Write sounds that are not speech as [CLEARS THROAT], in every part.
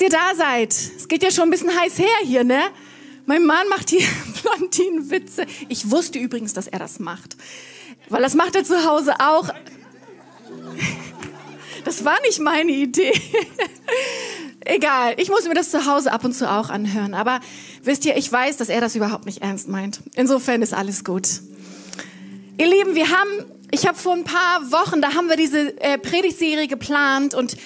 ihr da seid. Es geht ja schon ein bisschen heiß her hier, ne? Mein Mann macht hier [LAUGHS] Blondinenwitze. Ich wusste übrigens, dass er das macht. Weil das macht er zu Hause auch. [LAUGHS] Das war nicht meine Idee. [LAUGHS] Egal, ich muss mir das zu Hause ab und zu auch anhören. Aber wisst ihr, ich weiß, dass er das überhaupt nicht ernst meint. Insofern ist alles gut. Ihr Lieben, wir haben, ich habe vor ein paar Wochen, da haben wir diese äh, Predigtserie geplant und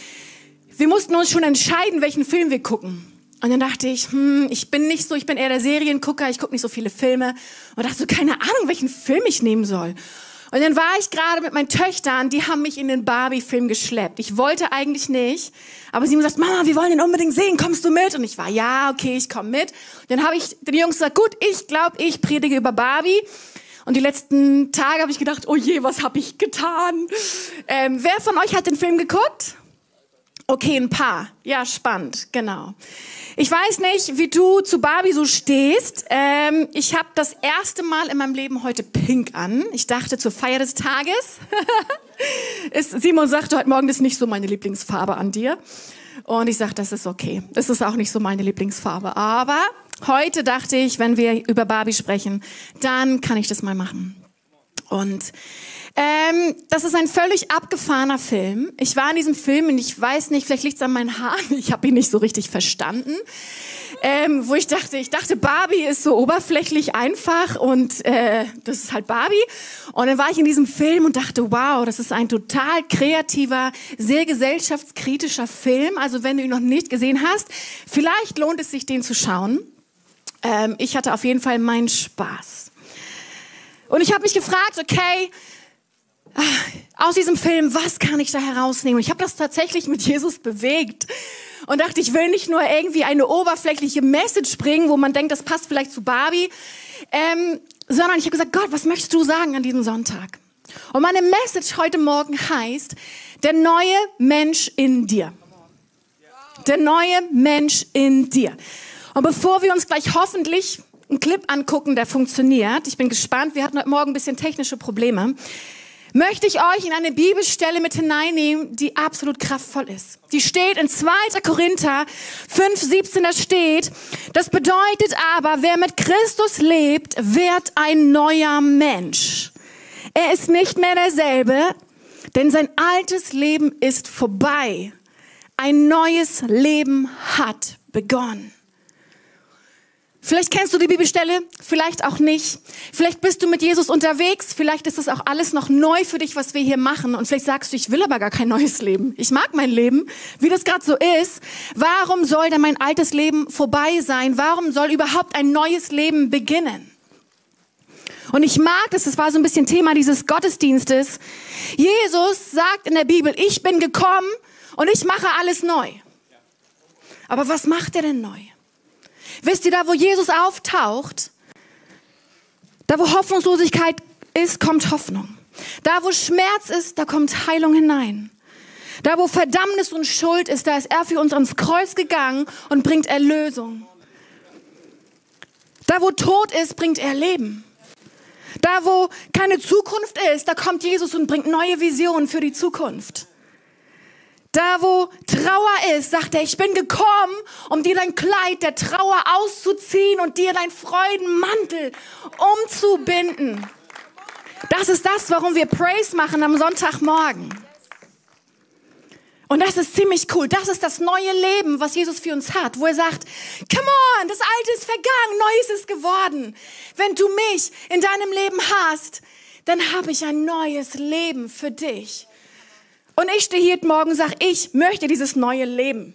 wir mussten uns schon entscheiden, welchen Film wir gucken. Und dann dachte ich, hm, ich bin nicht so, ich bin eher der Seriengucker, ich gucke nicht so viele Filme. Und dachte so, keine Ahnung, welchen Film ich nehmen soll. Und dann war ich gerade mit meinen Töchtern, die haben mich in den Barbie-Film geschleppt. Ich wollte eigentlich nicht, aber sie haben gesagt, Mama, wir wollen den unbedingt sehen, kommst du mit? Und ich war, ja, okay, ich komme mit. Und dann habe ich den Jungs gesagt, gut, ich glaube, ich predige über Barbie. Und die letzten Tage habe ich gedacht, oh je, was habe ich getan? Ähm, wer von euch hat den Film geguckt? Okay, ein paar. Ja, spannend, genau. Ich weiß nicht, wie du zu Barbie so stehst. Ähm, ich habe das erste Mal in meinem Leben heute Pink an. Ich dachte zur Feier des Tages. [LAUGHS] ist, Simon sagte heute Morgen, das ist nicht so meine Lieblingsfarbe an dir. Und ich sagte, das ist okay. Das ist auch nicht so meine Lieblingsfarbe. Aber heute dachte ich, wenn wir über Barbie sprechen, dann kann ich das mal machen. Und ähm, das ist ein völlig abgefahrener Film. Ich war in diesem Film und ich weiß nicht, vielleicht liegt es an meinen Haaren, ich habe ihn nicht so richtig verstanden. Ähm, wo ich dachte, ich dachte, Barbie ist so oberflächlich einfach und äh, das ist halt Barbie. Und dann war ich in diesem Film und dachte, wow, das ist ein total kreativer, sehr gesellschaftskritischer Film. Also wenn du ihn noch nicht gesehen hast, vielleicht lohnt es sich, den zu schauen. Ähm, ich hatte auf jeden Fall meinen Spaß. Und ich habe mich gefragt, okay, aus diesem Film, was kann ich da herausnehmen? Ich habe das tatsächlich mit Jesus bewegt und dachte, ich will nicht nur irgendwie eine oberflächliche Message bringen, wo man denkt, das passt vielleicht zu Barbie, ähm, sondern ich habe gesagt, Gott, was möchtest du sagen an diesem Sonntag? Und meine Message heute Morgen heißt, der neue Mensch in dir. Der neue Mensch in dir. Und bevor wir uns gleich hoffentlich einen Clip angucken, der funktioniert, ich bin gespannt, wir hatten heute Morgen ein bisschen technische Probleme, möchte ich euch in eine Bibelstelle mit hineinnehmen, die absolut kraftvoll ist. Die steht in 2. Korinther 5, 17, da steht, das bedeutet aber, wer mit Christus lebt, wird ein neuer Mensch. Er ist nicht mehr derselbe, denn sein altes Leben ist vorbei. Ein neues Leben hat begonnen. Vielleicht kennst du die Bibelstelle, vielleicht auch nicht. Vielleicht bist du mit Jesus unterwegs, vielleicht ist es auch alles noch neu für dich, was wir hier machen. Und vielleicht sagst du, ich will aber gar kein neues Leben. Ich mag mein Leben, wie das gerade so ist. Warum soll denn mein altes Leben vorbei sein? Warum soll überhaupt ein neues Leben beginnen? Und ich mag das, das war so ein bisschen Thema dieses Gottesdienstes. Jesus sagt in der Bibel, ich bin gekommen und ich mache alles neu. Aber was macht er denn neu? Wisst ihr, da wo Jesus auftaucht, da wo Hoffnungslosigkeit ist, kommt Hoffnung. Da wo Schmerz ist, da kommt Heilung hinein. Da wo Verdammnis und Schuld ist, da ist er für uns ans Kreuz gegangen und bringt Erlösung. Da wo Tod ist, bringt er Leben. Da wo keine Zukunft ist, da kommt Jesus und bringt neue Visionen für die Zukunft. Da, wo Trauer ist, sagt er, ich bin gekommen, um dir dein Kleid der Trauer auszuziehen und dir dein Freudenmantel umzubinden. Das ist das, warum wir Praise machen am Sonntagmorgen. Und das ist ziemlich cool. Das ist das neue Leben, was Jesus für uns hat, wo er sagt, come on, das Alte ist vergangen, Neues ist geworden. Wenn du mich in deinem Leben hast, dann habe ich ein neues Leben für dich. Und ich stehe hier morgen und sage, ich möchte dieses neue Leben.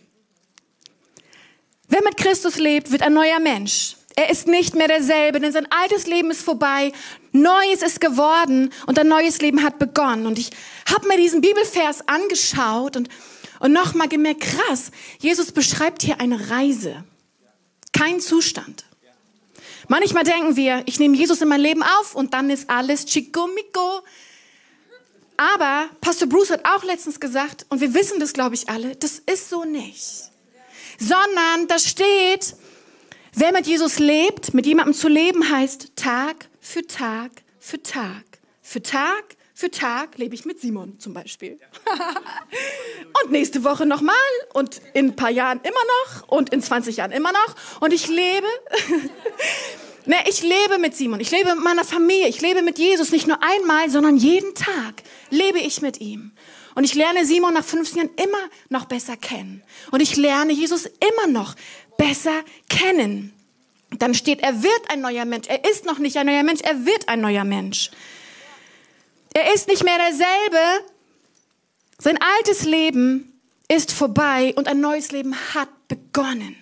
Wer mit Christus lebt, wird ein neuer Mensch. Er ist nicht mehr derselbe, denn sein altes Leben ist vorbei, Neues ist geworden und ein neues Leben hat begonnen. Und ich habe mir diesen Bibelvers angeschaut und, und nochmal gemerkt, krass, Jesus beschreibt hier eine Reise, kein Zustand. Manchmal denken wir, ich nehme Jesus in mein Leben auf und dann ist alles chico mico, aber Pastor Bruce hat auch letztens gesagt, und wir wissen das, glaube ich, alle, das ist so nicht. Sondern da steht, wer mit Jesus lebt, mit jemandem zu leben, heißt Tag für Tag für Tag für Tag für Tag lebe ich mit Simon zum Beispiel. [LAUGHS] und nächste Woche nochmal und in ein paar Jahren immer noch und in 20 Jahren immer noch. Und ich lebe, ne, ich lebe mit Simon, ich lebe mit meiner Familie, ich lebe mit Jesus nicht nur einmal, sondern jeden Tag lebe ich mit ihm. Und ich lerne Simon nach 15 Jahren immer noch besser kennen. Und ich lerne Jesus immer noch besser kennen. Dann steht, er wird ein neuer Mensch. Er ist noch nicht ein neuer Mensch, er wird ein neuer Mensch. Er ist nicht mehr derselbe. Sein altes Leben ist vorbei und ein neues Leben hat begonnen.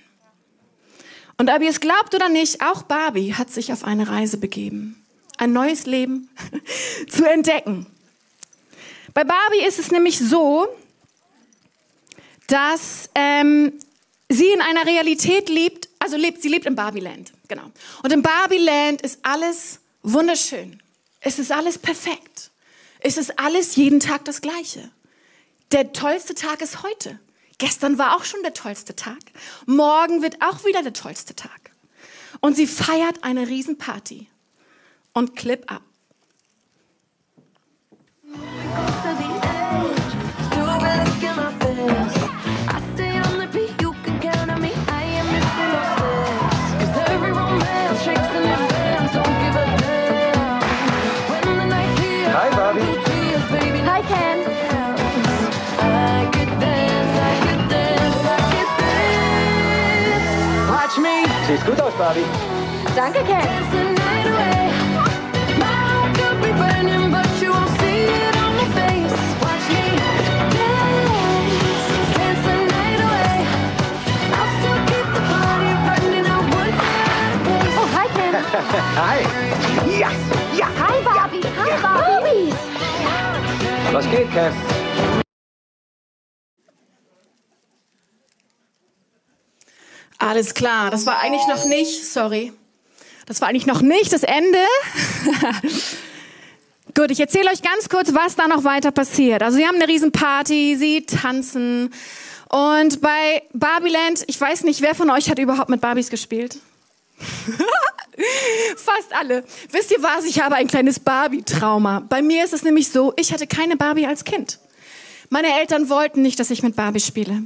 Und ob ihr es glaubt oder nicht, auch Barbie hat sich auf eine Reise begeben, ein neues Leben [LAUGHS] zu entdecken. Bei Barbie ist es nämlich so, dass ähm, sie in einer Realität lebt, also lebt, sie lebt in Barbieland, genau. Und in Barbieland ist alles wunderschön. Es ist alles perfekt. Es ist alles jeden Tag das Gleiche. Der tollste Tag ist heute. Gestern war auch schon der tollste Tag. Morgen wird auch wieder der tollste Tag. Und sie feiert eine Riesenparty. Und Clip ab. Siehst gut aus, Barbie. Danke, Ken. Oh, hi, Ken. [LAUGHS] Hi. Ja, ja. Hi, Barbie. Hi, Barbie. Was geht, Kev? Alles klar, das war eigentlich noch nicht, sorry, das war eigentlich noch nicht das Ende. [LAUGHS] Gut, ich erzähle euch ganz kurz, was da noch weiter passiert. Also sie haben eine Riesenparty, sie tanzen und bei Barbieland, ich weiß nicht, wer von euch hat überhaupt mit Barbies gespielt? [LAUGHS] Fast alle. Wisst ihr was? Ich habe ein kleines Barbie-Trauma. Bei mir ist es nämlich so, ich hatte keine Barbie als Kind. Meine Eltern wollten nicht, dass ich mit Barbie spiele.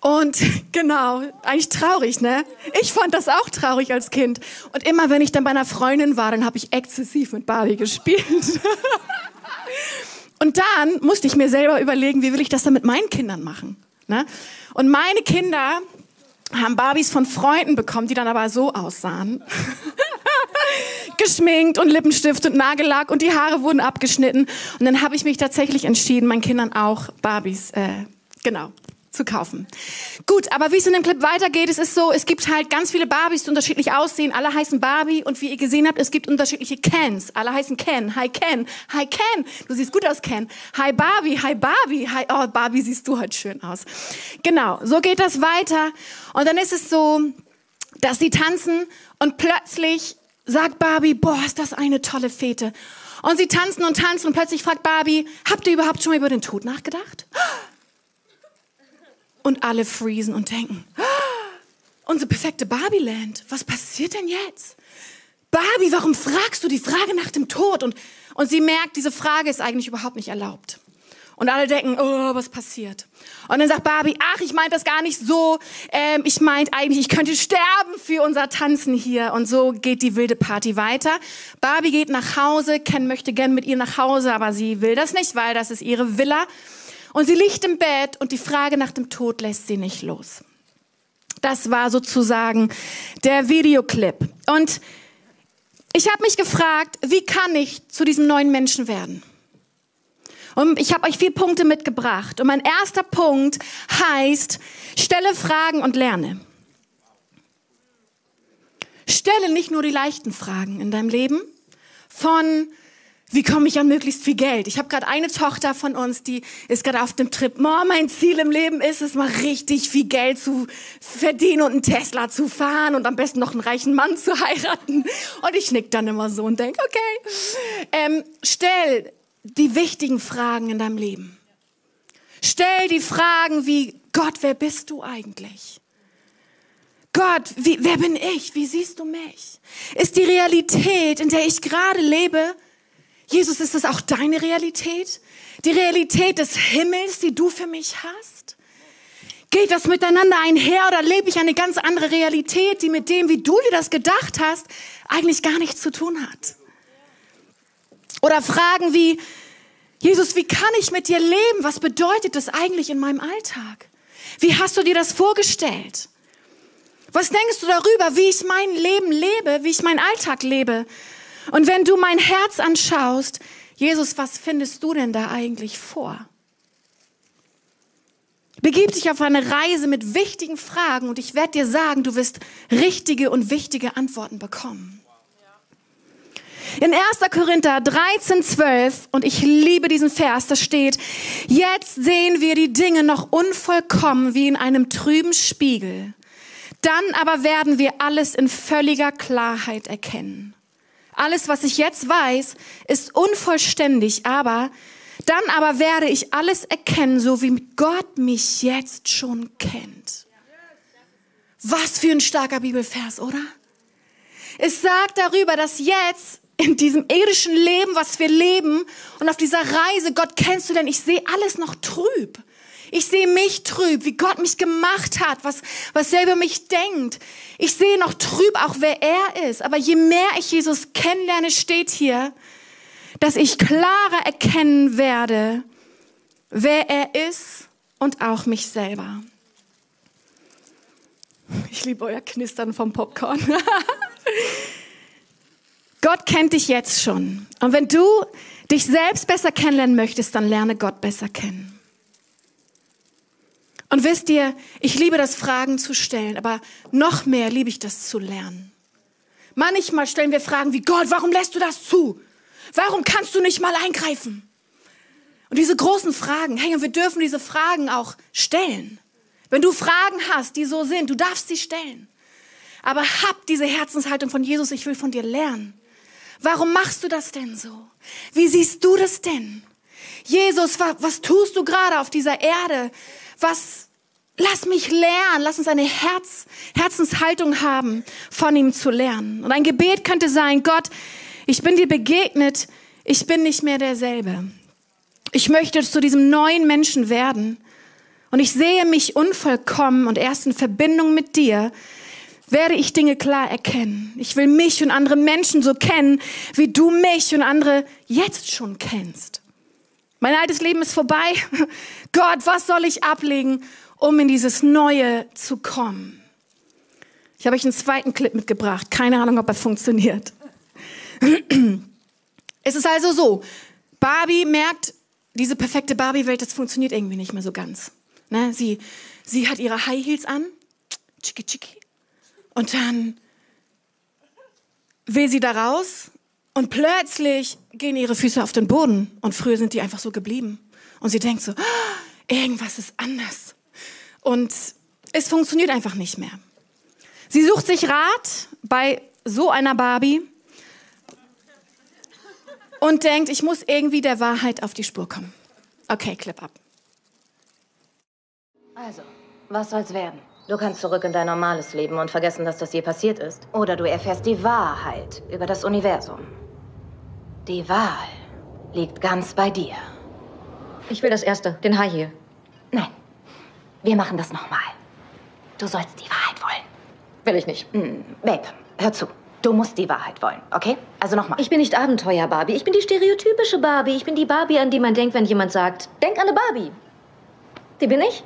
Und [LAUGHS] genau, eigentlich traurig, ne? Ich fand das auch traurig als Kind. Und immer wenn ich dann bei einer Freundin war, dann habe ich exzessiv mit Barbie gespielt. [LAUGHS] Und dann musste ich mir selber überlegen, wie will ich das dann mit meinen Kindern machen? Ne? Und meine Kinder haben Barbies von Freunden bekommen, die dann aber so aussahen. [LAUGHS] Geschminkt und Lippenstift und Nagellack und die Haare wurden abgeschnitten. Und dann habe ich mich tatsächlich entschieden, meinen Kindern auch Barbies, äh, genau, zu kaufen. Gut, aber wie es in dem Clip weitergeht, es ist so, es gibt halt ganz viele Barbies, die unterschiedlich aussehen. Alle heißen Barbie und wie ihr gesehen habt, es gibt unterschiedliche Kens. Alle heißen Ken. Hi Ken. Hi Ken. Du siehst gut aus, Ken. Hi Barbie. Hi Barbie. Hi, oh, Barbie siehst du heute schön aus. Genau, so geht das weiter. Und dann ist es so, dass sie tanzen und plötzlich sagt Barbie, boah, ist das eine tolle Fete. Und sie tanzen und tanzen und plötzlich fragt Barbie, habt ihr überhaupt schon mal über den Tod nachgedacht? Und alle freezen und denken, "Ah, unsere perfekte Barbieland, was passiert denn jetzt? Barbie, warum fragst du die Frage nach dem Tod? Und, und sie merkt, diese Frage ist eigentlich überhaupt nicht erlaubt. Und alle denken, oh, was passiert? Und dann sagt Barbie, ach, ich meinte das gar nicht so. Ähm, ich meinte eigentlich, ich könnte sterben für unser Tanzen hier. Und so geht die wilde Party weiter. Barbie geht nach Hause. Ken möchte gern mit ihr nach Hause, aber sie will das nicht, weil das ist ihre Villa. Und sie liegt im Bett und die Frage nach dem Tod lässt sie nicht los. Das war sozusagen der Videoclip. Und ich habe mich gefragt, wie kann ich zu diesem neuen Menschen werden? Und ich habe euch vier Punkte mitgebracht. Und mein erster Punkt heißt, stelle Fragen und lerne. Stelle nicht nur die leichten Fragen in deinem Leben von wie komme ich an möglichst viel Geld? Ich habe gerade eine Tochter von uns, die ist gerade auf dem Trip. Mom, mein Ziel im Leben ist es, mal richtig viel Geld zu verdienen und einen Tesla zu fahren und am besten noch einen reichen Mann zu heiraten. Und ich nick dann immer so und denk, okay. Ähm, stell die wichtigen Fragen in deinem Leben. Stell die Fragen wie, Gott, wer bist du eigentlich? Gott, wie, wer bin ich? Wie siehst du mich? Ist die Realität, in der ich gerade lebe, Jesus, ist das auch deine Realität? Die Realität des Himmels, die du für mich hast? Geht das miteinander einher oder lebe ich eine ganz andere Realität, die mit dem, wie du dir das gedacht hast, eigentlich gar nichts zu tun hat? Oder Fragen wie, Jesus, wie kann ich mit dir leben? Was bedeutet das eigentlich in meinem Alltag? Wie hast du dir das vorgestellt? Was denkst du darüber, wie ich mein Leben lebe, wie ich meinen Alltag lebe? Und wenn du mein Herz anschaust, Jesus, was findest du denn da eigentlich vor? Begib dich auf eine Reise mit wichtigen Fragen und ich werde dir sagen, du wirst richtige und wichtige Antworten bekommen. In 1. Korinther 13, 12, und ich liebe diesen Vers, da steht, jetzt sehen wir die Dinge noch unvollkommen wie in einem trüben Spiegel. Dann aber werden wir alles in völliger Klarheit erkennen. Alles, was ich jetzt weiß, ist unvollständig, aber dann aber werde ich alles erkennen, so wie Gott mich jetzt schon kennt. Was für ein starker Bibelvers, oder? Es sagt darüber, dass jetzt in diesem irdischen Leben, was wir leben und auf dieser Reise, Gott kennst du denn, ich sehe alles noch trüb. Ich sehe mich trüb, wie Gott mich gemacht hat, was, was er über mich denkt. Ich sehe noch trüb auch, wer er ist. Aber je mehr ich Jesus kennenlerne, steht hier, dass ich klarer erkennen werde, wer er ist und auch mich selber. Ich liebe euer Knistern vom Popcorn. [LAUGHS] Gott kennt dich jetzt schon. Und wenn du dich selbst besser kennenlernen möchtest, dann lerne Gott besser kennen. Und wisst ihr, ich liebe das, Fragen zu stellen, aber noch mehr liebe ich das zu lernen. Manchmal stellen wir Fragen wie, Gott, warum lässt du das zu? Warum kannst du nicht mal eingreifen? Und diese großen Fragen, hey, und wir dürfen diese Fragen auch stellen. Wenn du Fragen hast, die so sind, du darfst sie stellen. Aber hab diese Herzenshaltung von Jesus, ich will von dir lernen. Warum machst du das denn so? Wie siehst du das denn? Jesus, was, was tust du gerade auf dieser Erde? Was, lass mich lernen, lass uns eine Herz, Herzenshaltung haben, von ihm zu lernen. Und ein Gebet könnte sein, Gott, ich bin dir begegnet, ich bin nicht mehr derselbe. Ich möchte zu diesem neuen Menschen werden. Und ich sehe mich unvollkommen und erst in Verbindung mit dir werde ich Dinge klar erkennen. Ich will mich und andere Menschen so kennen, wie du mich und andere jetzt schon kennst. Mein altes Leben ist vorbei. [LAUGHS] Gott, was soll ich ablegen, um in dieses Neue zu kommen? Ich habe euch einen zweiten Clip mitgebracht. Keine Ahnung, ob er funktioniert. [CLEARS THROAT] Es ist also so, Barbie merkt, diese perfekte Barbie-Welt, das funktioniert irgendwie nicht mehr so ganz. Ne? Sie, sie hat ihre High Heels an, chiki chiki, und dann will sie da raus und plötzlich gehen ihre Füße auf den Boden und früher sind die einfach so geblieben. Und sie denkt so, ah, irgendwas ist anders. Und es funktioniert einfach nicht mehr. Sie sucht sich Rat bei so einer Barbie und denkt, ich muss irgendwie der Wahrheit auf die Spur kommen. Okay, Clip ab. Also, was soll's werden? Du kannst zurück in dein normales Leben und vergessen, dass das je passiert ist. Oder du erfährst die Wahrheit über das Universum. Die Wahl liegt ganz bei dir. Ich will das erste, den Hai hier. Nein, wir machen das nochmal. Du sollst die Wahrheit wollen. Will ich nicht. Hm, Babe, hör zu. Du musst die Wahrheit wollen, okay? Also nochmal. Ich bin nicht Abenteuer-Barbie. Ich bin die stereotypische Barbie. Ich bin die Barbie, an die man denkt, wenn jemand sagt, denk an eine Barbie. Die bin ich?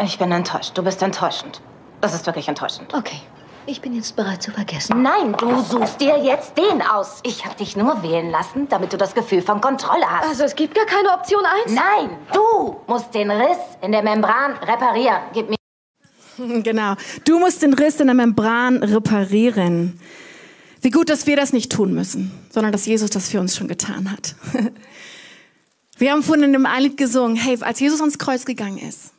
Ich bin enttäuscht. Du bist enttäuschend. Das ist wirklich enttäuschend. Okay. Ich bin jetzt bereit zu vergessen. Nein, du suchst dir jetzt den aus. Ich habe dich nur wählen lassen, damit du das Gefühl von Kontrolle hast. Also es gibt gar keine Option 1? Nein, du musst den Riss in der Membran reparieren. Gib mir [LAUGHS] Genau. Du musst den Riss in der Membran reparieren. Wie gut, dass wir das nicht tun müssen, sondern dass Jesus das für uns schon getan hat. [LAUGHS] Wir haben vorhin in dem Lied gesungen, hey, als Jesus ans Kreuz gegangen ist,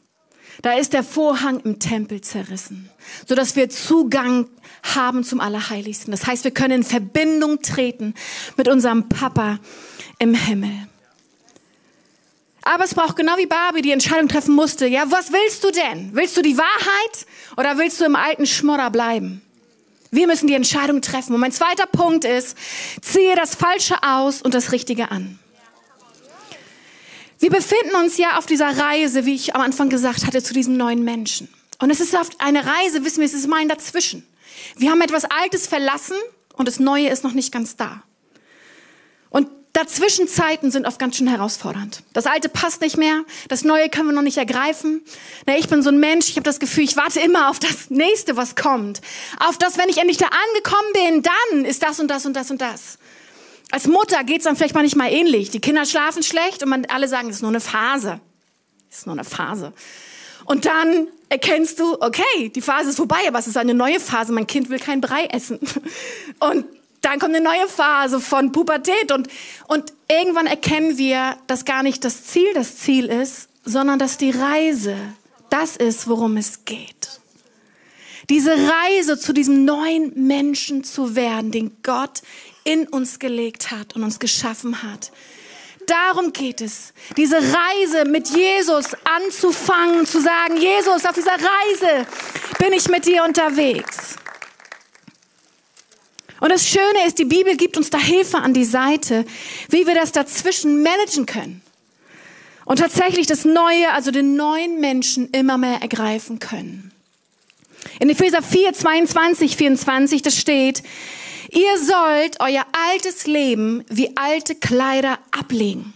da ist der Vorhang im Tempel zerrissen, so dass wir Zugang haben zum Allerheiligsten. Das heißt, wir können in Verbindung treten mit unserem Papa im Himmel. Aber es braucht genau wie Barbie die Entscheidung treffen musste. Ja, was willst du denn? Willst du die Wahrheit oder willst du im alten Schmodder bleiben? Wir müssen die Entscheidung treffen. Und mein zweiter Punkt ist, ziehe das Falsche aus und das Richtige an. Wir befinden uns ja auf dieser Reise, wie ich am Anfang gesagt hatte, zu diesem neuen Menschen. Und es ist oft eine Reise, wissen wir, es ist mein dazwischen. Wir haben etwas Altes verlassen und das Neue ist noch nicht ganz da. Und dazwischen Zeiten sind oft ganz schön herausfordernd. Das Alte passt nicht mehr, das Neue können wir noch nicht ergreifen. Na, ich bin so ein Mensch, ich habe das Gefühl, ich warte immer auf das Nächste, was kommt. Auf das, wenn ich endlich da angekommen bin, dann ist das und das und das und das. Als Mutter geht's dann vielleicht manchmal ähnlich. Die Kinder schlafen schlecht und man, alle sagen, es ist nur eine Phase. Es ist nur eine Phase. Und dann erkennst du, okay, die Phase ist vorbei, aber es ist eine neue Phase. Mein Kind will kein Brei essen. [LAUGHS] Und dann kommt eine neue Phase von Pubertät und, und irgendwann erkennen wir, dass gar nicht das Ziel das Ziel ist, sondern dass die Reise das ist, worum es geht. Diese Reise zu diesem neuen Menschen zu werden, den Gott in uns gelegt hat und uns geschaffen hat. Darum geht es, diese Reise mit Jesus anzufangen, zu sagen, Jesus, auf dieser Reise bin ich mit dir unterwegs. Und das Schöne ist, die Bibel gibt uns da Hilfe an die Seite, wie wir das dazwischen managen können. Und tatsächlich das Neue, also den neuen Menschen immer mehr ergreifen können. In Epheser 4, 22, 24, das steht, Ihr sollt euer altes Leben wie alte Kleider ablegen.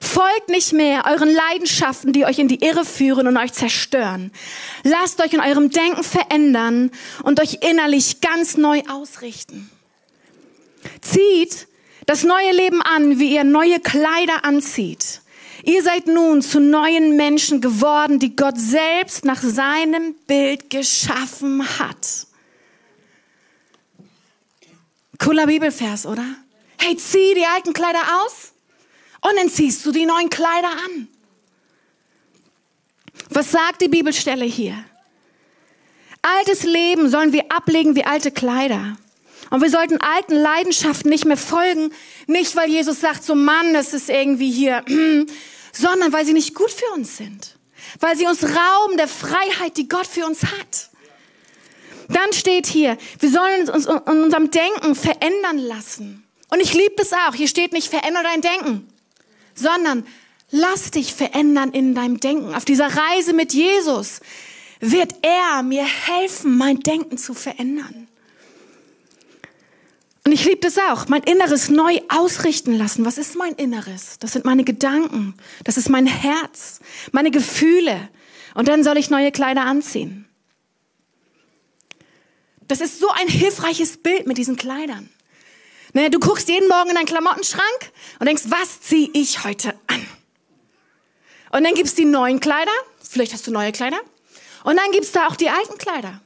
Folgt nicht mehr euren Leidenschaften, die euch in die Irre führen und euch zerstören. Lasst euch in eurem Denken verändern und euch innerlich ganz neu ausrichten. Zieht das neue Leben an, wie ihr neue Kleider anzieht. Ihr seid nun zu neuen Menschen geworden, die Gott selbst nach seinem Bild geschaffen hat. Cooler Bibelvers, oder? Hey, zieh die alten Kleider aus und dann ziehst du die neuen Kleider an. Was sagt die Bibelstelle hier? Altes Leben sollen wir ablegen wie alte Kleider. Und wir sollten alten Leidenschaften nicht mehr folgen, nicht weil Jesus sagt, so Mann, das ist irgendwie hier, [CLEARS THROAT] sondern weil sie nicht gut für uns sind. Weil sie uns rauben der Freiheit, die Gott für uns hat. Dann steht hier, wir sollen uns in unserem Denken verändern lassen. Und ich liebe das auch. Hier steht nicht, verändere dein Denken, sondern lass dich verändern in deinem Denken. Auf dieser Reise mit Jesus wird er mir helfen, mein Denken zu verändern. Und ich liebe das auch, mein Inneres neu ausrichten lassen. Was ist mein Inneres? Das sind meine Gedanken, das ist mein Herz, meine Gefühle. Und dann soll ich neue Kleider anziehen. Das ist so ein hilfreiches Bild mit diesen Kleidern. Ne, du guckst jeden Morgen in deinen Klamottenschrank und denkst, was ziehe ich heute an? Und dann gibt's die neuen Kleider. Vielleicht hast du neue Kleider. Und dann gibt's da auch die alten Kleider.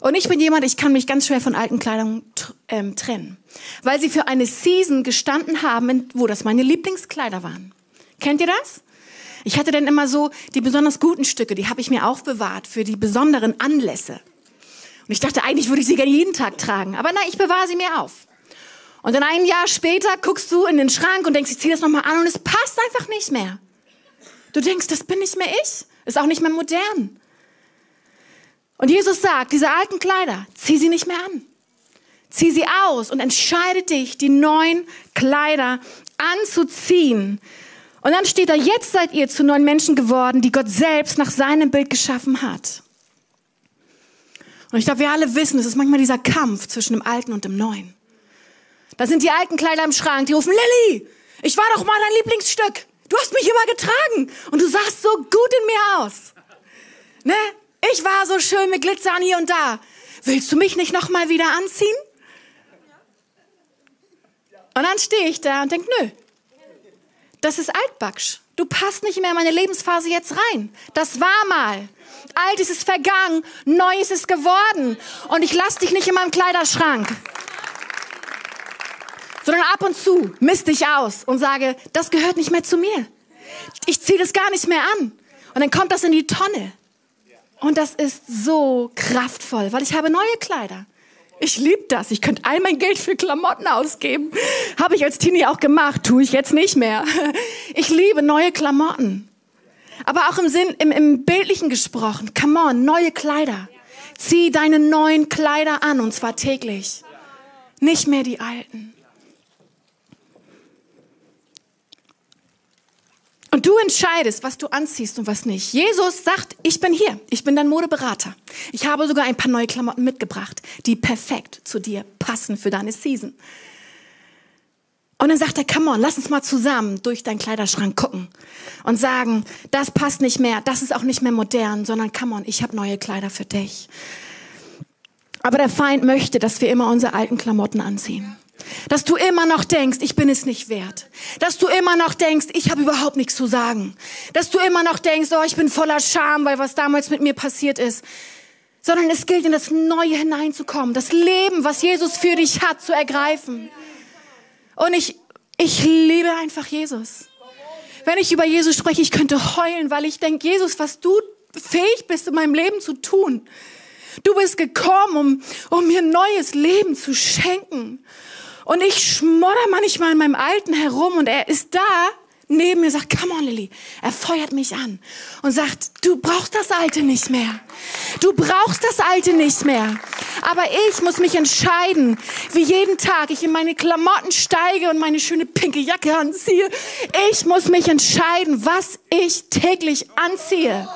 Und ich bin jemand, ich kann mich ganz schwer von alten Kleidern ähm, trennen. Weil sie für eine Season gestanden haben, wo das meine Lieblingskleider waren. Kennt ihr das? Ich hatte dann immer so die besonders guten Stücke, die habe ich mir aufbewahrt für die besonderen Anlässe. Und ich dachte, eigentlich würde ich sie gerne jeden Tag tragen. Aber nein, ich bewahre sie mir auf. Und dann ein Jahr später guckst du in den Schrank und denkst, ich ziehe das nochmal an und es passt einfach nicht mehr. Du denkst, das bin nicht mehr ich. Ist auch nicht mehr modern. Und Jesus sagt, diese alten Kleider, zieh sie nicht mehr an. Zieh sie aus und entscheide dich, die neuen Kleider anzuziehen. Und dann steht da, jetzt seid ihr zu neuen Menschen geworden, die Gott selbst nach seinem Bild geschaffen hat. Und ich glaube, wir alle wissen, es ist manchmal dieser Kampf zwischen dem Alten und dem Neuen. Da sind die alten Kleider im Schrank, die rufen, Lilly, ich war doch mal dein Lieblingsstück. Du hast mich immer getragen und du sahst so gut in mir aus. Ne? Ich war so schön mit Glitzer an hier und da. Willst du mich nicht noch mal wieder anziehen? Und dann stehe ich da und denke, nö, das ist altbacksch. Du passt nicht mehr in meine Lebensphase jetzt rein. Das war mal. Altes ist vergangen, Neues ist geworden. Und ich lass dich nicht in meinem Kleiderschrank. Sondern ab und zu misst dich aus und sage, das gehört nicht mehr zu mir. Ich ziehe das gar nicht mehr an. Und dann kommt das in die Tonne. Und das ist so kraftvoll, weil ich habe neue Kleider. Ich liebe das. Ich könnte all mein Geld für Klamotten ausgeben. Habe ich als Teenie auch gemacht, tue ich jetzt nicht mehr. Ich liebe neue Klamotten. Aber auch im Sinn, im, im Bildlichen gesprochen. Come on, neue Kleider. Zieh deine neuen Kleider an und zwar täglich. Nicht mehr die alten. Und du entscheidest, was du anziehst und was nicht. Jesus sagt, ich bin hier, ich bin dein Modeberater. Ich habe sogar ein paar neue Klamotten mitgebracht, die perfekt zu dir passen für deine Season. Und dann sagt er, come on, lass uns mal zusammen durch deinen Kleiderschrank gucken und sagen, das passt nicht mehr, das ist auch nicht mehr modern, sondern come on, ich habe neue Kleider für dich. Aber der Feind möchte, dass wir immer unsere alten Klamotten anziehen. Dass du immer noch denkst, ich bin es nicht wert. Dass du immer noch denkst, ich habe überhaupt nichts zu sagen. Dass du immer noch denkst, oh, ich bin voller Scham, weil was damals mit mir passiert ist. Sondern es gilt, in das Neue hineinzukommen, das Leben, was Jesus für dich hat, zu ergreifen. Und ich, ich liebe einfach Jesus. Wenn ich über Jesus spreche, ich könnte heulen, weil ich denke, Jesus, was du fähig bist, in meinem Leben zu tun. Du bist gekommen, um, um mir neues Leben zu schenken. Und ich schmodder manchmal in meinem Alten herum und er ist da neben mir sagt, come on Lilly. Er feuert mich an und sagt, du brauchst das Alte nicht mehr. Du brauchst das Alte nicht mehr. Aber ich muss mich entscheiden, wie jeden Tag ich in meine Klamotten steige und meine schöne pinke Jacke anziehe. Ich muss mich entscheiden, was ich täglich anziehe.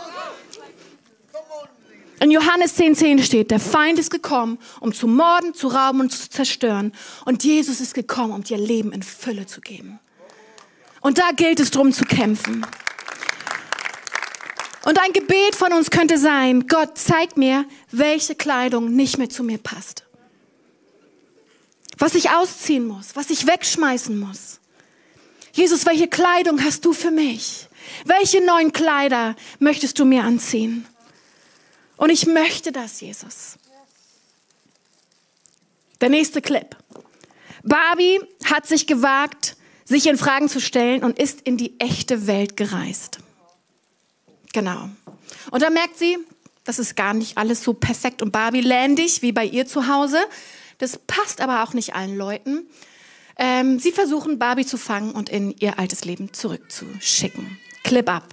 In Johannes 10,10 10 steht, der Feind ist gekommen, um zu morden, zu rauben und zu zerstören. Und Jesus ist gekommen, um dir Leben in Fülle zu geben. Und da gilt es drum zu kämpfen. Und ein Gebet von uns könnte sein, Gott, zeig mir, welche Kleidung nicht mehr zu mir passt. Was ich ausziehen muss, was ich wegschmeißen muss. Jesus, welche Kleidung hast du für mich? Welche neuen Kleider möchtest du mir anziehen? Und ich möchte das, Jesus. Der nächste Clip. Barbie hat sich gewagt, sich in Fragen zu stellen und ist in die echte Welt gereist. Genau. Und da merkt sie, das ist gar nicht alles so perfekt und Barbie-ländig wie bei ihr zu Hause. Das passt aber auch nicht allen Leuten. Ähm, sie versuchen, Barbie zu fangen und in ihr altes Leben zurückzuschicken. Clip ab.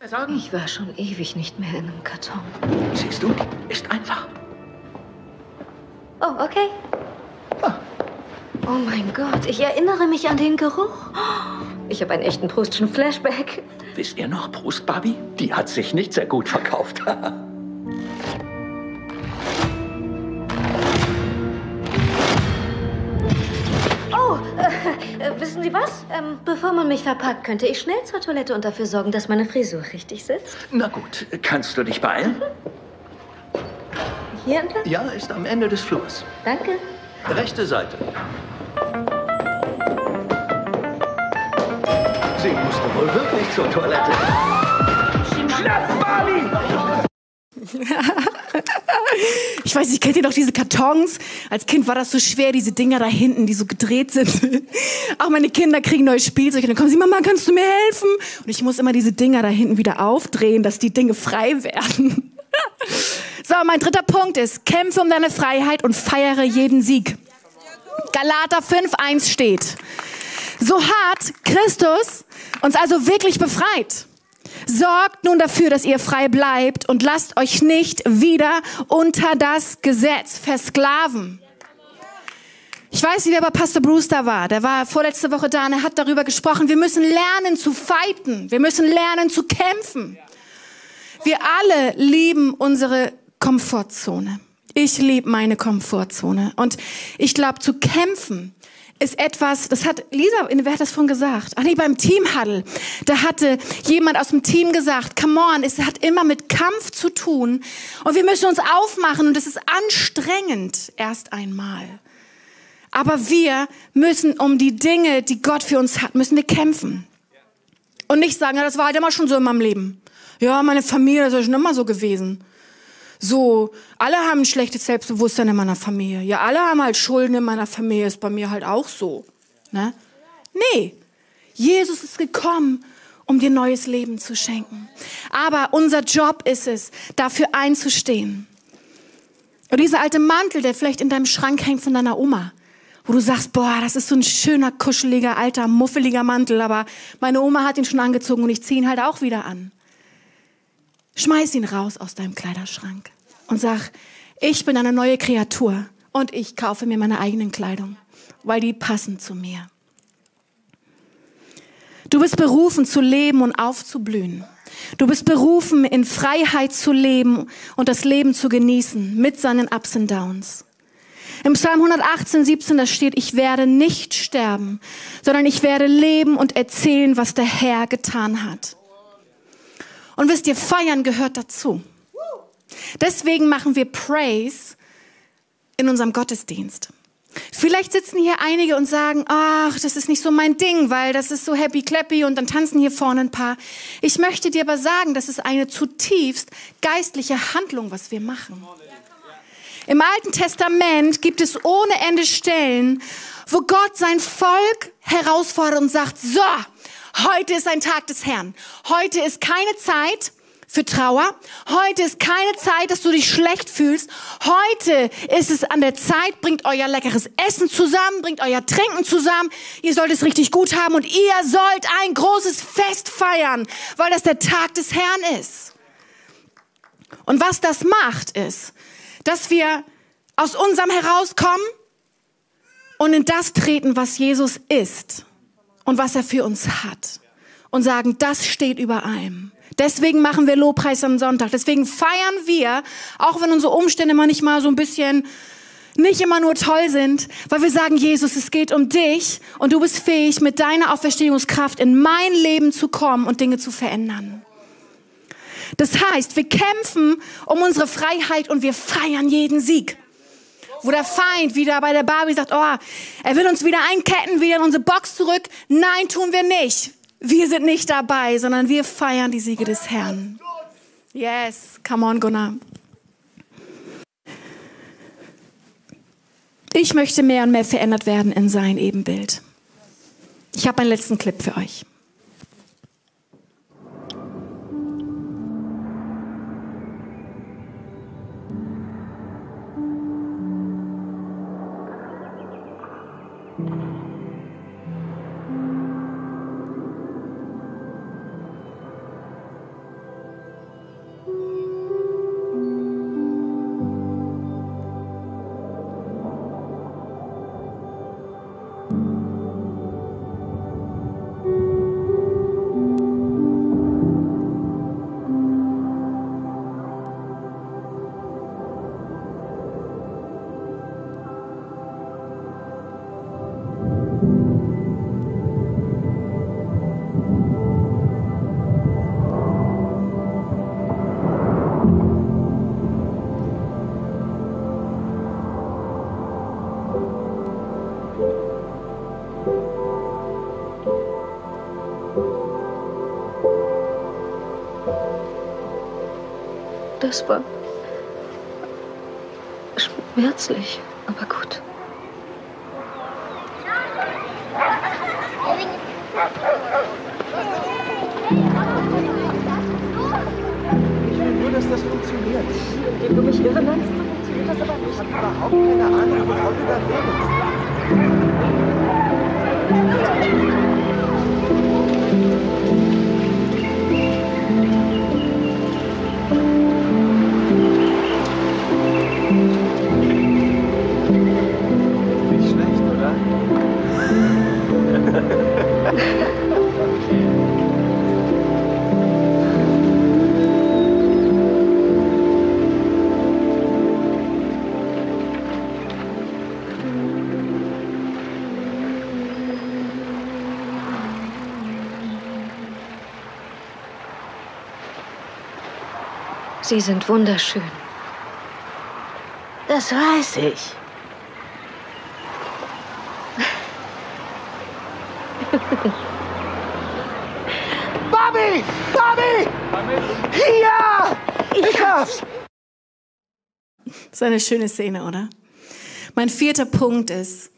Ich war schon ewig nicht mehr in einem Karton. Siehst du, ist einfach. Oh, okay. Oh mein Gott, ich erinnere mich an den Geruch. Ich habe einen echten Prostschen Flashback. Wisst ihr noch, Prost Barbie? Die hat sich nicht sehr gut verkauft. [LAUGHS] Oh, äh, äh, wissen Sie was? Ähm, bevor man mich verpackt, könnte ich schnell zur Toilette und dafür sorgen, dass meine Frisur richtig sitzt. Na gut, kannst du dich beeilen? Hier entlang? Ja, ist am Ende des Flurs. Danke. Rechte Seite. Sie musste wohl wirklich zur Toilette. Schnapp, Barbie! [LAUGHS] Ich weiß nicht, kennt ihr noch diese Kartons? Als Kind war das so schwer, diese Dinger da hinten, die so gedreht sind. [LAUGHS] Auch meine Kinder kriegen neues Spielzeug und dann kommen sie, Mama, kannst du mir helfen? Und ich muss immer diese Dinger da hinten wieder aufdrehen, dass die Dinge frei werden. [LAUGHS] So, mein dritter Punkt ist, kämpfe um deine Freiheit und feiere jeden Sieg. Galater 5.1 steht, so hart Christus uns also wirklich befreit. Sorgt nun dafür, dass ihr frei bleibt und lasst euch nicht wieder unter das Gesetz versklaven. Ich weiß nicht, wer bei Pastor da war. Der war vorletzte Woche da und er hat darüber gesprochen. Wir müssen lernen zu fighten. Wir müssen lernen zu kämpfen. Wir alle lieben unsere Komfortzone. Ich liebe meine Komfortzone. Und ich glaube, zu kämpfen ist etwas, das hat Lisa, wer hat das von gesagt? Ach nee, beim Teamhuddle. Da hatte jemand aus dem Team gesagt, come on, es hat immer mit Kampf zu tun. Und wir müssen uns aufmachen und es ist anstrengend erst einmal. Aber wir müssen um die Dinge, die Gott für uns hat, müssen wir kämpfen. Und nicht sagen, ja, das war halt immer schon so in meinem Leben. Ja, meine Familie, das ist schon immer so gewesen. So, alle haben ein schlechtes Selbstbewusstsein in meiner Familie. Ja, alle haben halt Schulden in meiner Familie, ist bei mir halt auch so. Ne? Nee, Jesus ist gekommen, um dir neues Leben zu schenken. Aber unser Job ist es, dafür einzustehen. Und dieser alte Mantel, der vielleicht in deinem Schrank hängt von deiner Oma, wo du sagst, boah, das ist so ein schöner, kuscheliger, alter, muffeliger Mantel, aber meine Oma hat ihn schon angezogen und ich ziehe ihn halt auch wieder an. Schmeiß ihn raus aus deinem Kleiderschrank. und sag, ich bin eine neue Kreatur und ich kaufe mir meine eigenen Kleidung, weil die passen zu mir. Du bist berufen zu leben und aufzublühen. Du bist berufen, in Freiheit zu leben und das Leben zu genießen mit seinen Ups und Downs. Im Psalm 118, 17, da steht, ich werde nicht sterben, sondern ich werde leben und erzählen, was der Herr getan hat. Und wisst ihr, feiern gehört dazu. Deswegen machen wir Praise in unserem Gottesdienst. Vielleicht sitzen hier einige und sagen, ach, das ist nicht so mein Ding, weil das ist so happy clappy und dann tanzen hier vorne ein paar. Ich möchte dir aber sagen, das ist eine zutiefst geistliche Handlung, was wir machen. Im Alten Testament gibt es ohne Ende Stellen, wo Gott sein Volk herausfordert und sagt, so, heute ist ein Tag des Herrn. Heute ist keine Zeit, für Trauer. Heute ist keine Zeit, dass du dich schlecht fühlst. Heute ist es an der Zeit, bringt euer leckeres Essen zusammen, bringt euer Trinken zusammen. Ihr sollt es richtig gut haben und ihr sollt ein großes Fest feiern, weil das der Tag des Herrn ist. Und was das macht, ist, dass wir aus unserem herauskommen und in das treten, was Jesus ist und was er für uns hat. Und sagen, das steht über allem. Deswegen machen wir Lobpreis am Sonntag. Deswegen feiern wir, auch wenn unsere Umstände manchmal so ein bisschen nicht immer nur toll sind, weil wir sagen, Jesus, es geht um dich und du bist fähig, mit deiner Auferstehungskraft in mein Leben zu kommen und Dinge zu verändern. Das heißt, wir kämpfen um unsere Freiheit und wir feiern jeden Sieg. Wo der Feind wieder bei der Barbie sagt, oh, er will uns wieder einketten, wieder in unsere Box zurück. Nein, tun wir nicht. Wir sind nicht dabei, sondern wir feiern die Siege des Herrn. Yes, come on, Gunnar. Ich möchte mehr und mehr verändert werden in sein Ebenbild. Ich habe einen letzten Clip für euch. Das war schmerzlich, Sie sind wunderschön. Das weiß ich. [LAUGHS] Bobby! Bobby! Ja! Ich! Das ist eine schöne Szene, oder? Mein vierter Punkt ist,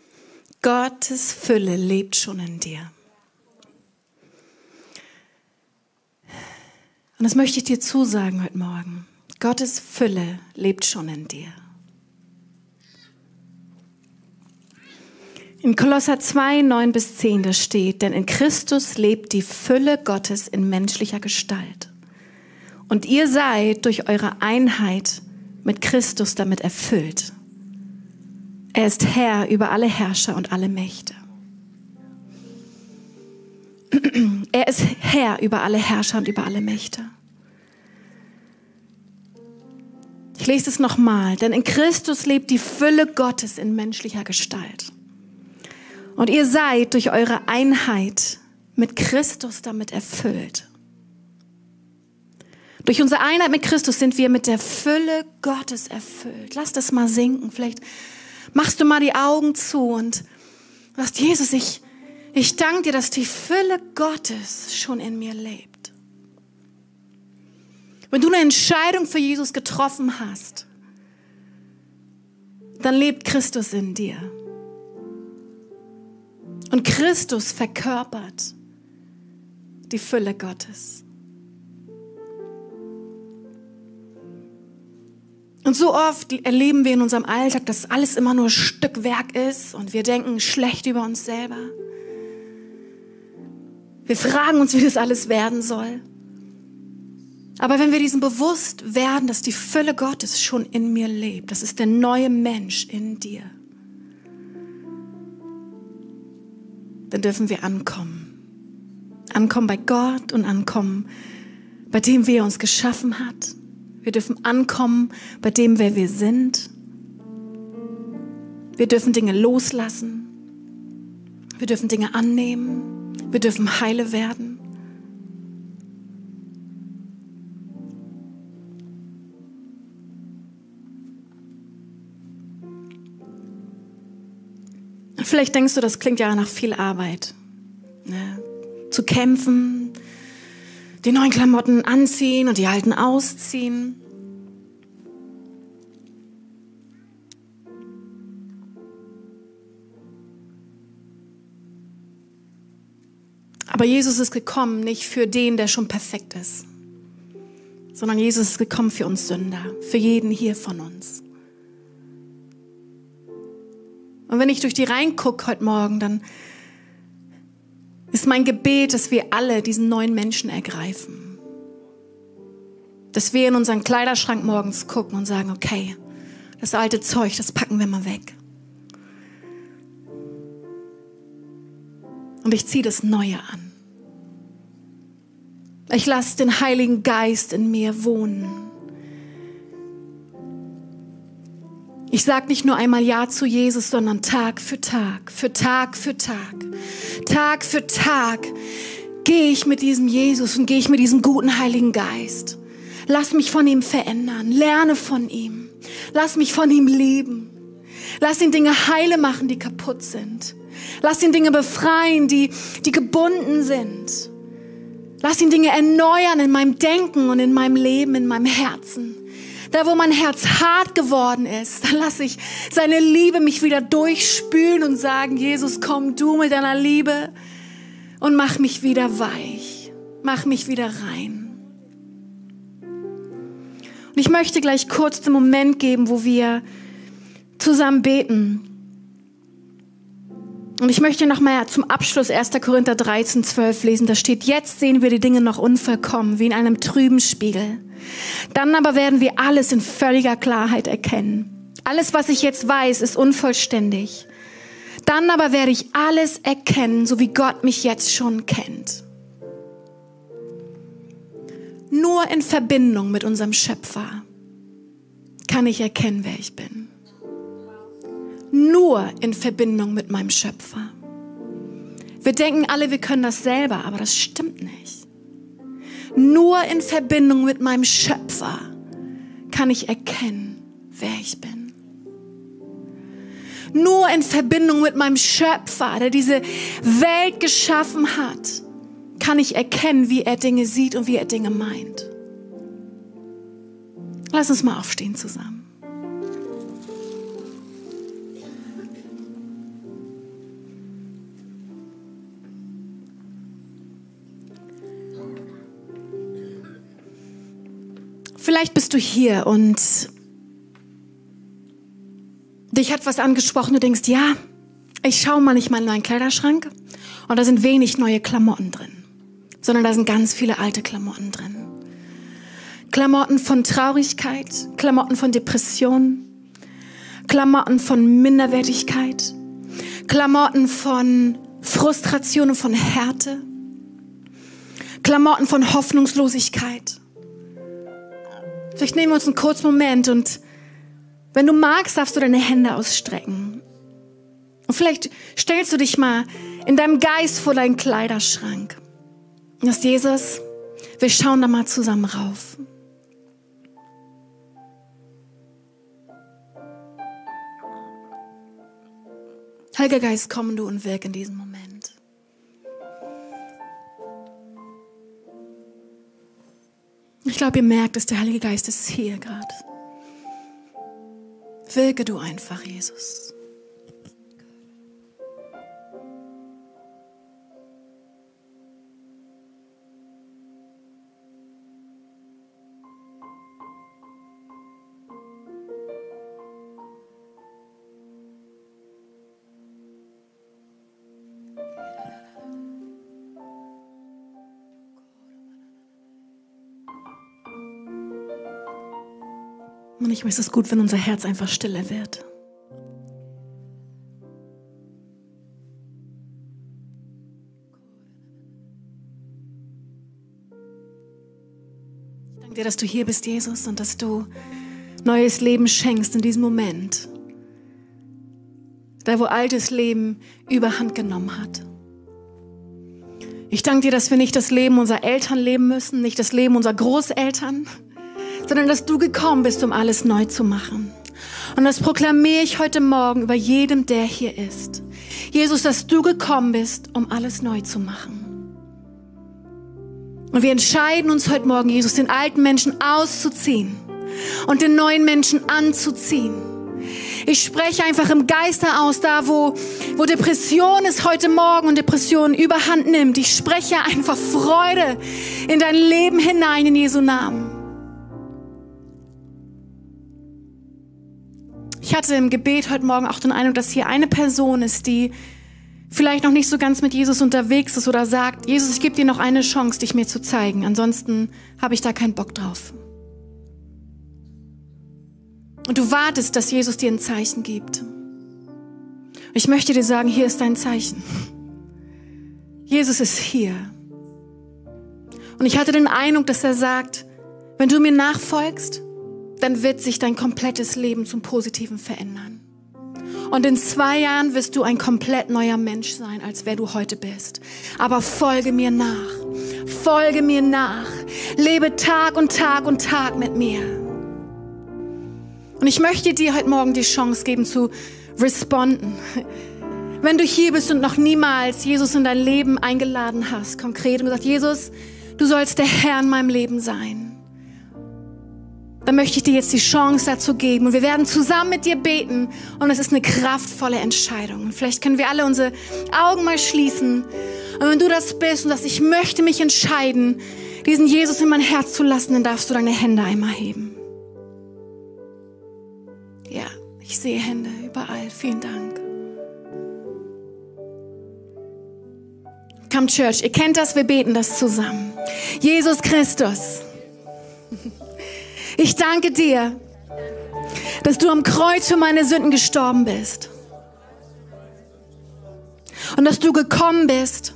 Gottes Fülle lebt schon in dir. Und das möchte ich dir zusagen heute Morgen. Gottes Fülle lebt schon in dir. In Kolosser 2, 9 bis 10, da steht, denn in Christus lebt die Fülle Gottes in menschlicher Gestalt. Und ihr seid durch eure Einheit mit Christus damit erfüllt. Er ist Herr über alle Herrscher und alle Mächte. [CLEARS THROAT] Er ist Herr über alle Herrscher und über alle Mächte. Ich lese es nochmal, denn in Christus lebt die Fülle Gottes in menschlicher Gestalt. Und ihr seid durch eure Einheit mit Christus damit erfüllt. Durch unsere Einheit mit Christus sind wir mit der Fülle Gottes erfüllt. Lass das mal sinken. Vielleicht machst du mal die Augen zu und sagst, Jesus, ich, ich danke dir, dass die Fülle Gottes schon in mir lebt. Wenn du eine Entscheidung für Jesus getroffen hast, dann lebt Christus in dir. Und Christus verkörpert die Fülle Gottes. Und so oft erleben wir in unserem Alltag, dass alles immer nur Stückwerk ist und wir denken schlecht über uns selber. Wir fragen uns, wie das alles werden soll. Aber wenn wir diesem bewusst werden, dass die Fülle Gottes schon in mir lebt, das ist der neue Mensch in dir, dann dürfen wir ankommen. Ankommen bei Gott und ankommen bei dem, wie er uns geschaffen hat. Wir dürfen ankommen bei dem, wer wir sind. Wir dürfen Dinge loslassen. Wir dürfen Dinge annehmen. Wir dürfen heile werden. Vielleicht denkst du, das klingt ja nach viel Arbeit. Ne? Zu kämpfen, die neuen Klamotten anziehen und die alten ausziehen. Aber Jesus ist gekommen nicht für den, der schon perfekt ist, sondern Jesus ist gekommen für uns Sünder, für jeden hier von uns. Und wenn ich durch die Reihen gucke heute Morgen, dann ist mein Gebet, dass wir alle diesen neuen Menschen ergreifen. Dass wir in unseren Kleiderschrank morgens gucken und sagen, okay, das alte Zeug, das packen wir mal weg. Und ich ziehe das Neue an. Ich lasse den Heiligen Geist in mir wohnen. Ich sage nicht nur einmal Ja zu Jesus, sondern Tag für Tag, für Tag für Tag, Tag für Tag gehe ich mit diesem Jesus und gehe ich mit diesem guten Heiligen Geist. Lass mich von ihm verändern, lerne von ihm, lass mich von ihm lieben. Lass ihn Dinge heile machen, die kaputt sind. Lass ihn Dinge befreien, die, die gebunden sind. Lass ihn Dinge erneuern in meinem Denken und in meinem Leben, in meinem Herzen. Da, wo mein Herz hart geworden ist, dann lasse ich seine Liebe mich wieder durchspülen und sagen, Jesus, komm du mit deiner Liebe und mach mich wieder weich. Mach mich wieder rein. Und ich möchte gleich kurz den Moment geben, wo wir zusammen beten. Und ich möchte nochmal zum Abschluss 1. Korinther 13, 12 lesen. Da steht, jetzt sehen wir die Dinge noch unvollkommen, wie in einem trüben Spiegel. Dann aber werden wir alles in völliger Klarheit erkennen. Alles, was ich jetzt weiß, ist unvollständig. Dann aber werde ich alles erkennen, so wie Gott mich jetzt schon kennt. Nur in Verbindung mit unserem Schöpfer kann ich erkennen, wer ich bin nur in Verbindung mit meinem Schöpfer. Wir denken alle, wir können das selber, aber das stimmt nicht. Nur in Verbindung mit meinem Schöpfer kann ich erkennen, wer ich bin. Nur in Verbindung mit meinem Schöpfer, der diese Welt geschaffen hat, kann ich erkennen, wie er Dinge sieht und wie er Dinge meint. Lass uns mal aufstehen zusammen. Vielleicht bist du hier und dich hat was angesprochen, du denkst, ja, ich schaue mal nicht mal in meinen Kleiderschrank und da sind wenig neue Klamotten drin, sondern da sind ganz viele alte Klamotten drin. Klamotten von Traurigkeit, Klamotten von Depression, Klamotten von Minderwertigkeit, Klamotten von Frustration und von Härte, Klamotten von Hoffnungslosigkeit. Vielleicht nehmen wir uns einen kurzen Moment und wenn du magst, darfst du deine Hände ausstrecken. Und vielleicht stellst du dich mal in deinem Geist vor deinen Kleiderschrank. Und das Jesus, wir schauen da mal zusammen rauf. Heiliger Geist, komm du und wirk in diesem Moment. Ich glaube, ihr merkt dass der Heilige Geist ist hier gerade. Wirke du einfach, Jesus. Manchmal ist es gut, wenn unser Herz einfach stiller wird. Ich danke dir, dass du hier bist, Jesus, und dass du neues Leben schenkst in diesem Moment. Da, wo altes Leben überhand genommen hat. Ich danke dir, dass wir nicht das Leben unserer Eltern leben müssen, nicht das Leben unserer Großeltern, sondern dass du gekommen bist, um alles neu zu machen. Und das proklamiere ich heute Morgen über jedem, der hier ist. Jesus, dass du gekommen bist, um alles neu zu machen. Und wir entscheiden uns heute Morgen, Jesus, den alten Menschen auszuziehen und den neuen Menschen anzuziehen. Ich spreche einfach im Geiste aus, da wo, wo Depression ist heute Morgen und Depression überhand nimmt. Ich spreche einfach Freude in dein Leben hinein in Jesu Namen. Ich hatte im Gebet heute Morgen auch den Eindruck, dass hier eine Person ist, die vielleicht noch nicht so ganz mit Jesus unterwegs ist oder sagt, Jesus, ich gebe dir noch eine Chance, dich mir zu zeigen. Ansonsten habe ich da keinen Bock drauf. Und du wartest, dass Jesus dir ein Zeichen gibt. Ich möchte dir sagen, hier ist dein Zeichen. Jesus ist hier. Und ich hatte den Eindruck, dass er sagt, wenn du mir nachfolgst, dann wird sich dein komplettes Leben zum Positiven verändern. Und in zwei Jahren wirst du ein komplett neuer Mensch sein, als wer du heute bist. Aber folge mir nach. Folge mir nach. Lebe Tag und Tag und Tag mit mir. Und ich möchte dir heute Morgen die Chance geben zu responden. Wenn du hier bist und noch niemals Jesus in dein Leben eingeladen hast, konkret und gesagt, Jesus, du sollst der Herr in meinem Leben sein dann möchte ich dir jetzt die Chance dazu geben. Und wir werden zusammen mit dir beten. Und es ist eine kraftvolle Entscheidung. Und vielleicht können wir alle unsere Augen mal schließen. Und wenn du das bist und sagst, ich möchte mich entscheiden, diesen Jesus in mein Herz zu lassen, dann darfst du deine Hände einmal heben. Ja, ich sehe Hände überall. Vielen Dank. Come Church, ihr kennt das, wir beten das zusammen. Jesus Christus. Ich danke dir, dass du am Kreuz für meine Sünden gestorben bist. Und dass du gekommen bist,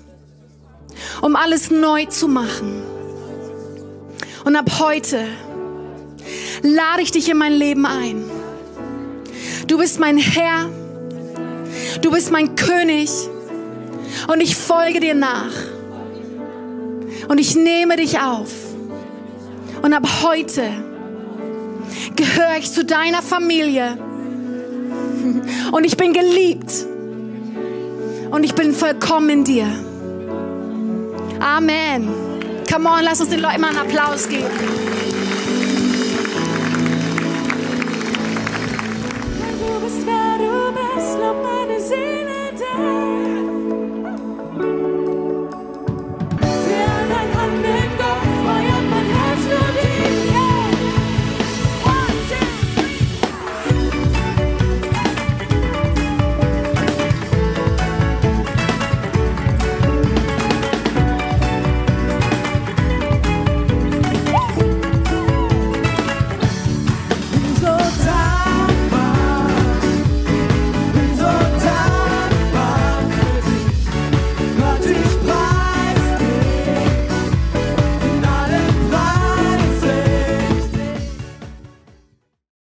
um alles neu zu machen. Und ab heute lade ich dich in mein Leben ein. Du bist mein Herr, du bist mein König und ich folge dir nach. Und ich nehme dich auf. Und ab heute gehöre ich zu deiner Familie. Und ich bin geliebt. Und ich bin vollkommen in dir. Amen. Come on, lass uns den Leuten mal einen Applaus geben.